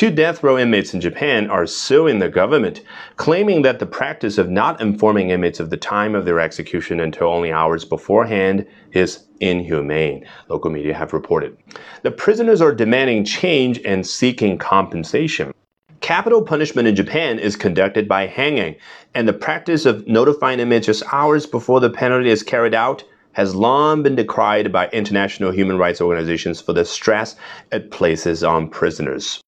Two death row inmates in Japan are suing the government, claiming that the practice of not informing inmates of the time of their execution until only hours beforehand is inhumane, local media have reported. The prisoners are demanding change and seeking compensation. Capital punishment in Japan is conducted by hanging, and the practice of notifying inmates just hours before the penalty is carried out has long been decried by international human rights organizations for the stress it places on prisoners.